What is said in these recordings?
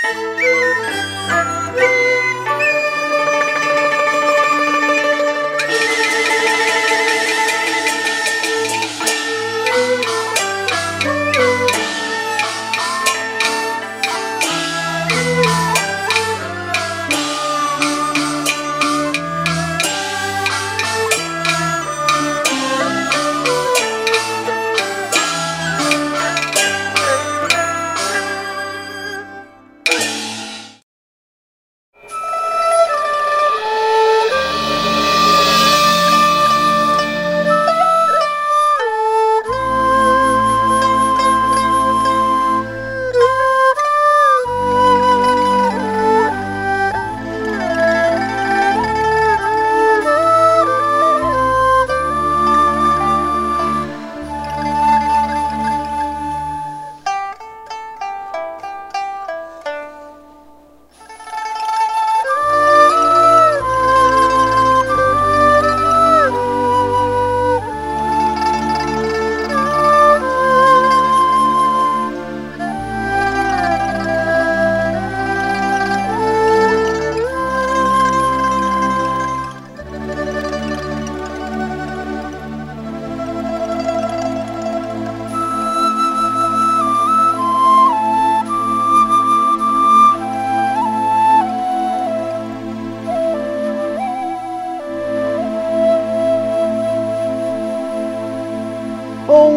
Música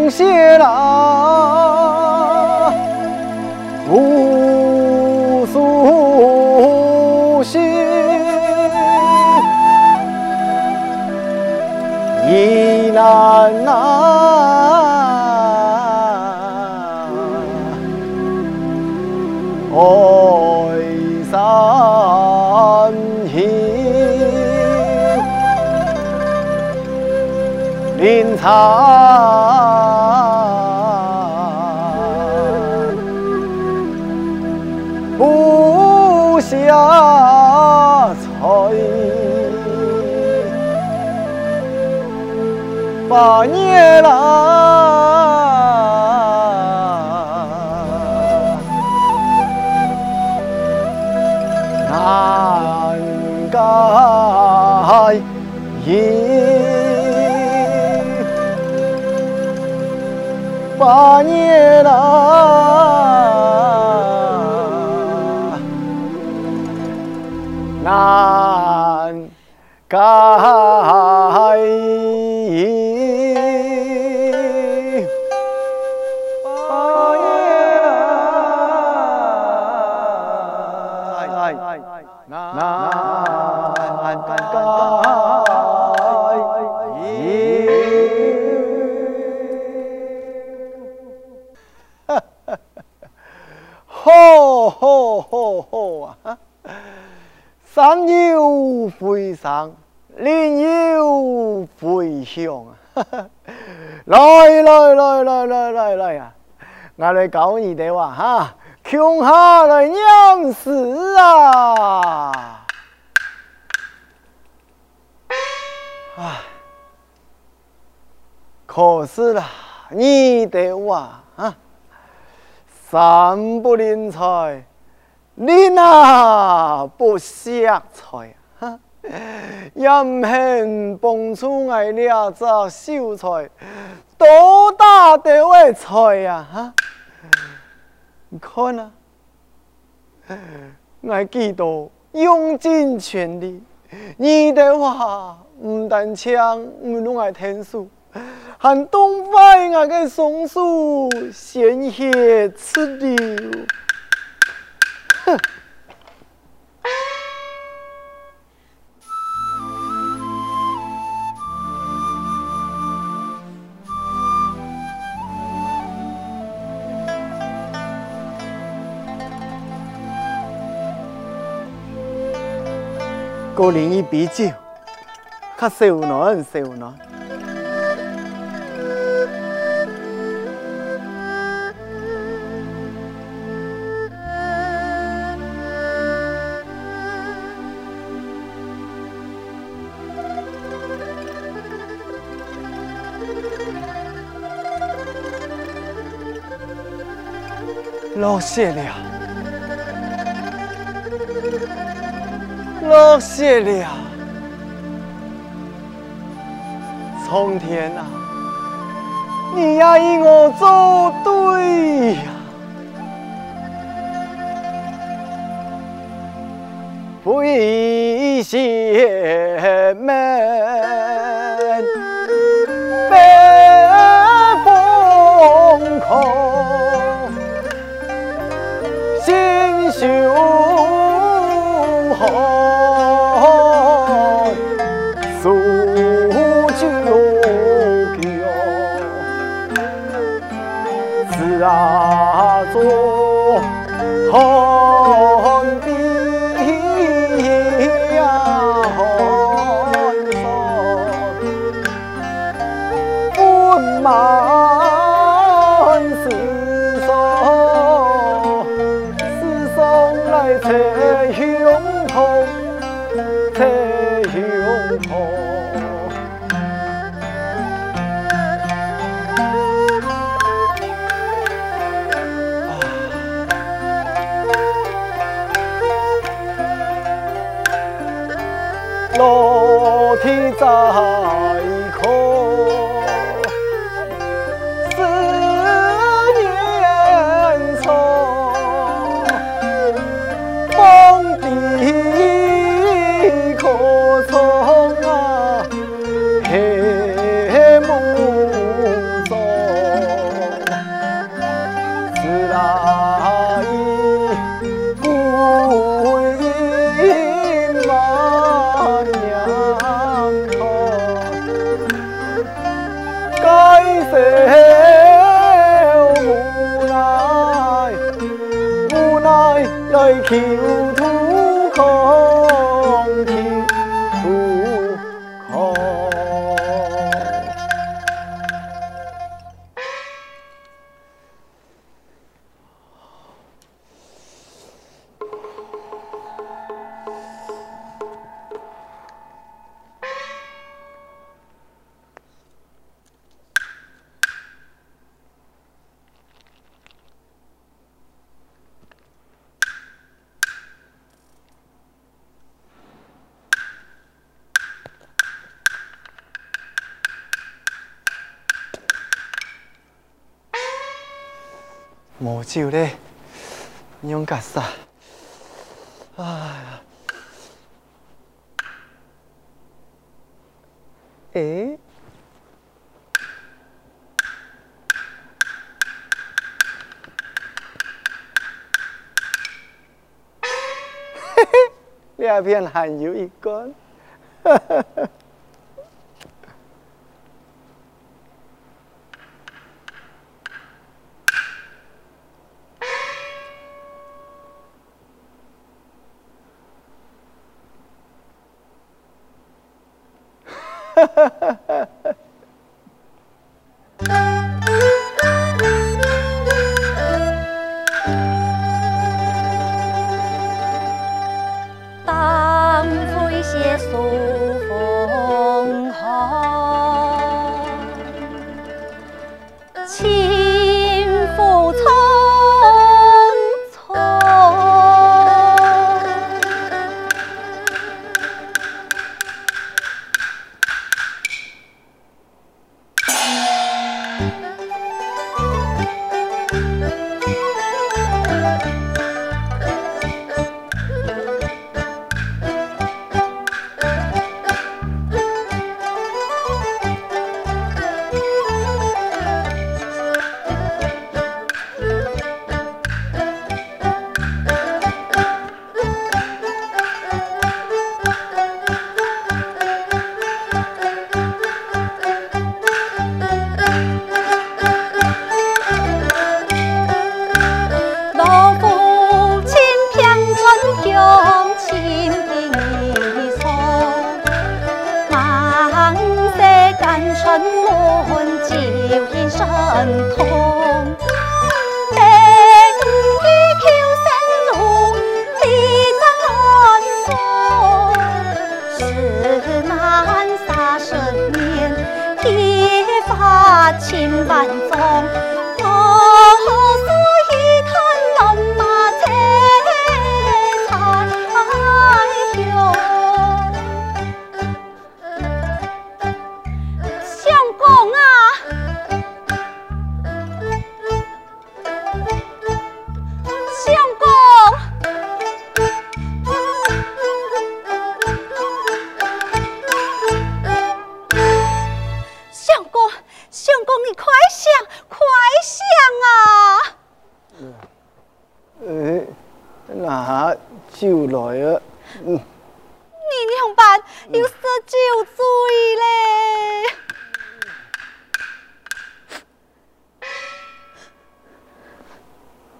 谢了无数心，意难拿，爱三心，林场。上，林有飞翔啊！来来来来来来来啊！我来教你的话哈，穷下来娘死啊！唉，可是啦，你的话啊，三不临财。你那不识财啊！也唔肯帮助我俩做秀才，多大的位财呀！哈，你看啊，我记得用尽全力，你的话唔但抢唔弄来天数，还动坏我的松树，鲜血直流。哼！过年一杯酒，可受难受难。老谢了，落雪了，苍天啊，你呀与我作对呀！为什么，无奈，无奈来求无酒咧，用甲啥？哎呀！诶，嘿嘿，两边还有一罐，哈哈哈。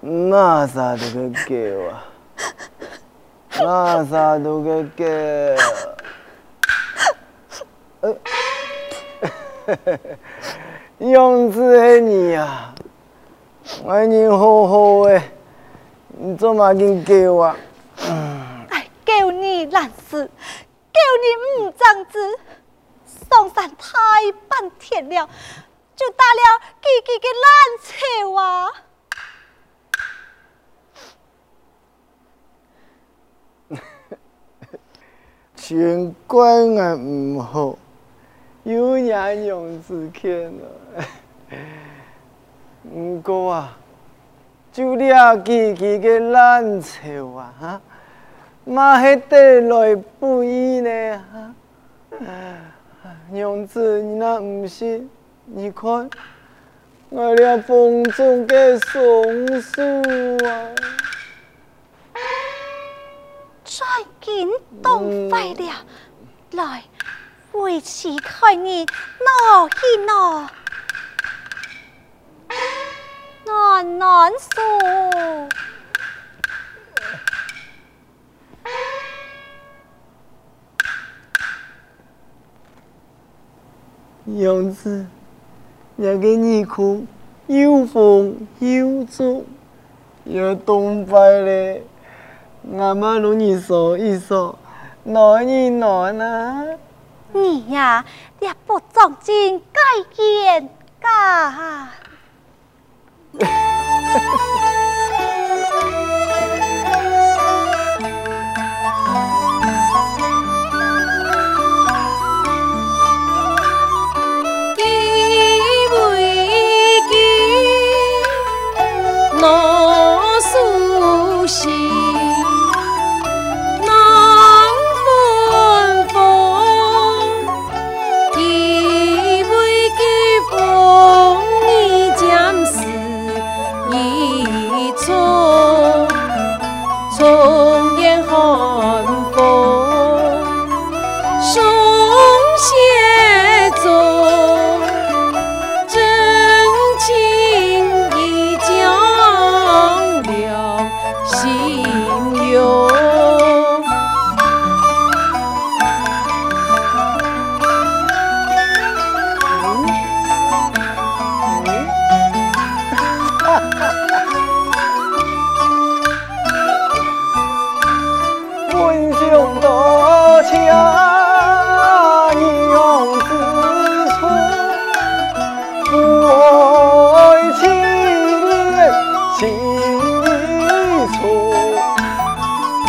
那啥都个叫 啊，那啥都个叫。呃，样子系你呀，爱你好好诶，你做嘛咁叫我？哎，叫你烂事，叫你唔长子，上山太半天了，就打了几几个烂臭啊！全怪我唔好，有眼用子见了。唔过啊，就了几几个烂臭啊，哈，嘛系得来不易呢，哈。娘子，你那唔信？你看，我俩风中的松树啊。最近冻坏了，嗯、来，为乞开你拿一拿，暖暖手。娘子，那个你哭，又风又重，又冻坏了。俺们容易说一说，暖一暖啊！你呀，也不长进改变噶。soul.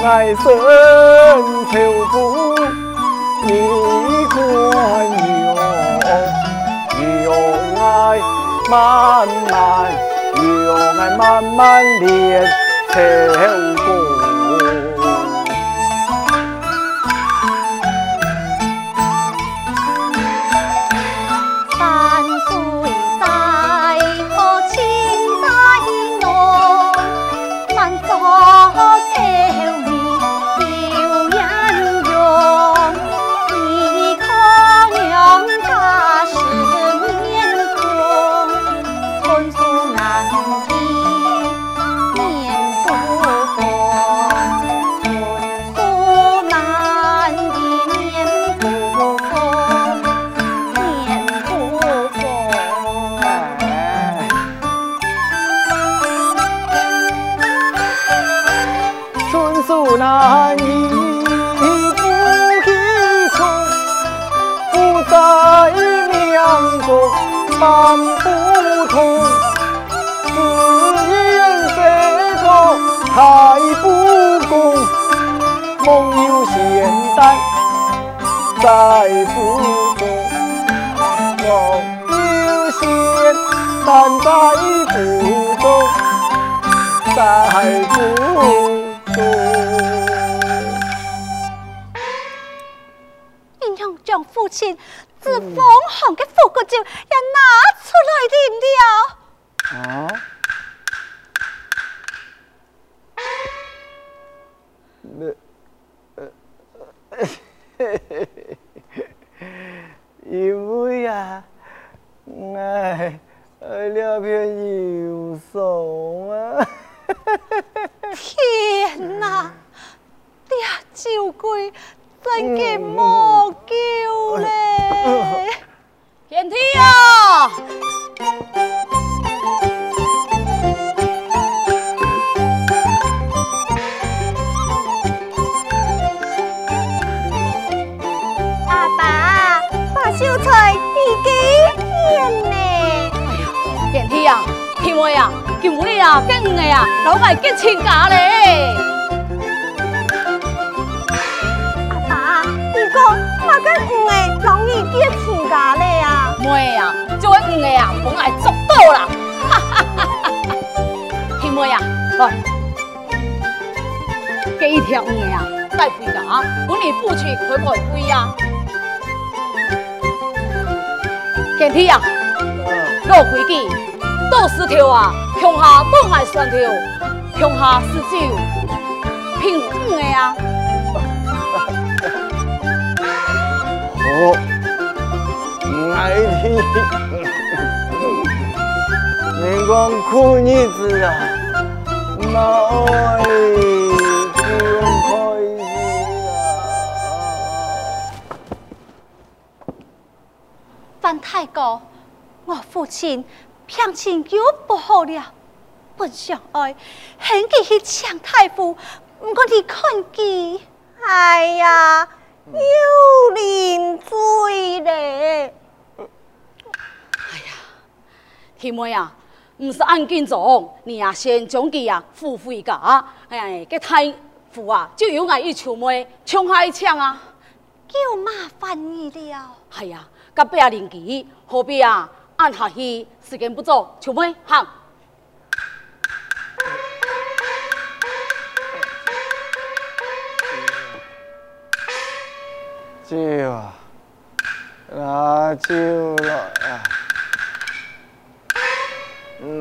爱深秋不你管用，用爱慢慢，用爱慢慢练秋过。亲。自封侯的富贵酒也拿出来饮了。啊？因为啊，爱爱了片忧伤啊！天哪，这酒鬼真嘅冇救嘞！天梯啊！天妹啊，今日啊，结五个啊，老爱结亲家咧。讲哪个五个容易结亲家咧啊？妹啊，这位五个啊，本来做到啦。哈哈哈哈妹啊，来，这一条五个啊，带回家，我你父亲可不会归啊？天梯啊，落回去。多石头啊，乡下都爱酸条，乡下四酒平五个啊。你讲苦日子啊，妈爱就开心啊。范太公，我父亲。病情又不好了，本想爱献给去抢太傅，不过你看见，哎呀，有临罪嘞！哎呀，天妹啊，不是按斤做，你啊先将佮啊付费个啊，哎，佮太富啊就有爱一求妹，抢下一抢啊，叫麻烦你了。哎呀，隔壁邻居何必啊？按下去，时间不早，求妹行。酒啊，拿酒来啊，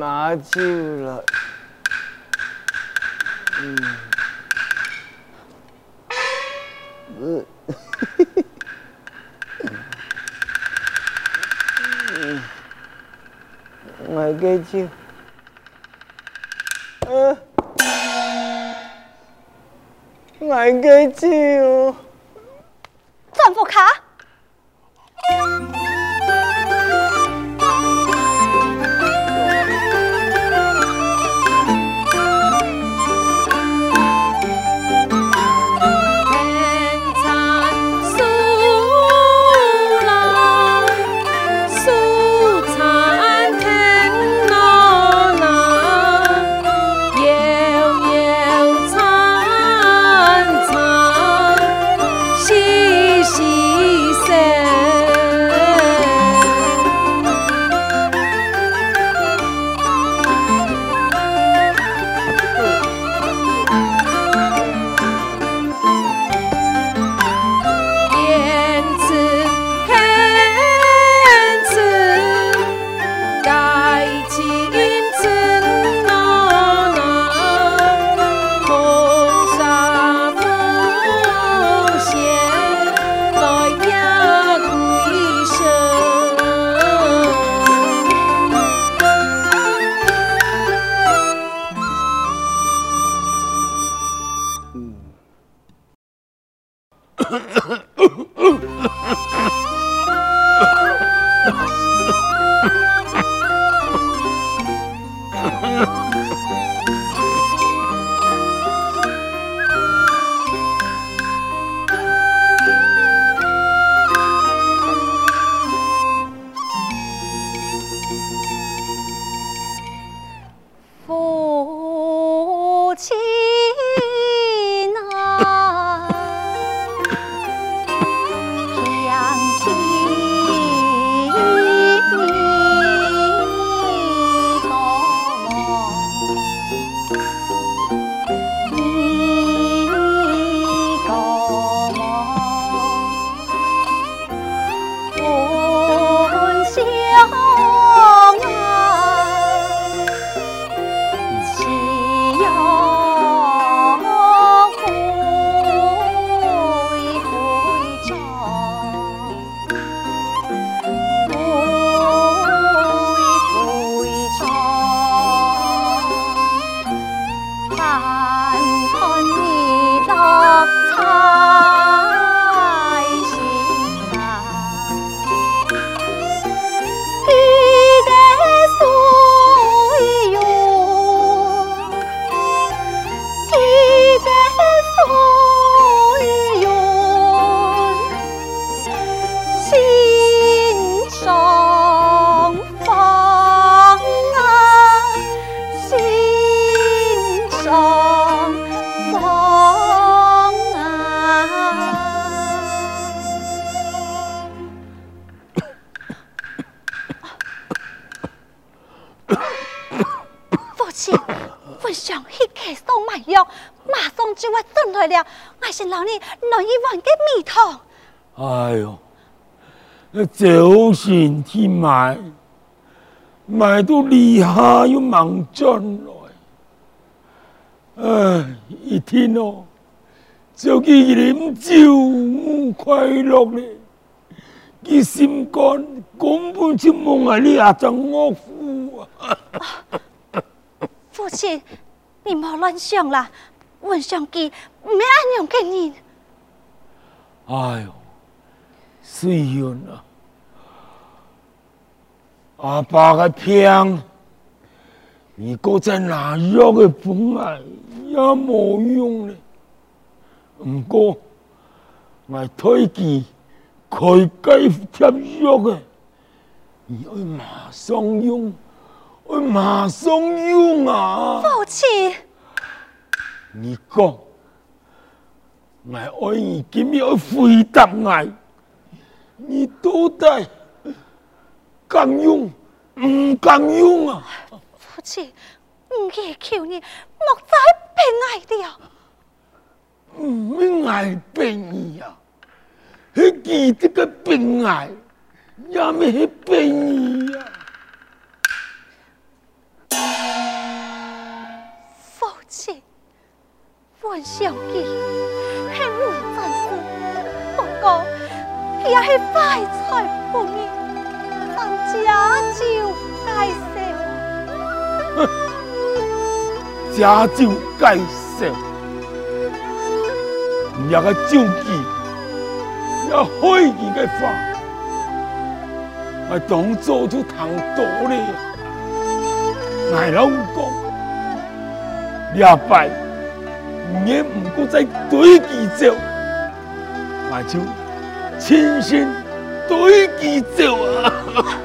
拿酒了。嗯，嗯。买个酒，嗯，买个酒，丈夫卡。转来了，我是老你来一碗给米汤。哎呦，那酒醒去买，买到离下又忙转来，哎，一天哦，就佢饮酒快乐咧，佢心肝根本就冇爱你阿张岳父啊！父亲，你莫乱想啦，文祥记唔系安样嘅人。哎呦！虽然啊，阿爸嘅病，如果再拿药嘅本来也冇用咧。唔过我推荐佢该贴药嘅，你要马上用，要马上用啊！父亲，你讲，我爱你今日要回答我。你到底敢用唔敢用啊？父亲，唔祈求你莫再病爱了。唔免爱病啊！迄记这个病爱，也咪系病啊！我想记系唔真实，不过。也是怀才不遇，当家就该受。家就该受，也个救济，也开几个法，我当做就谈多了。我老公，两败，也唔过再对几招，我就。亲身对几招啊！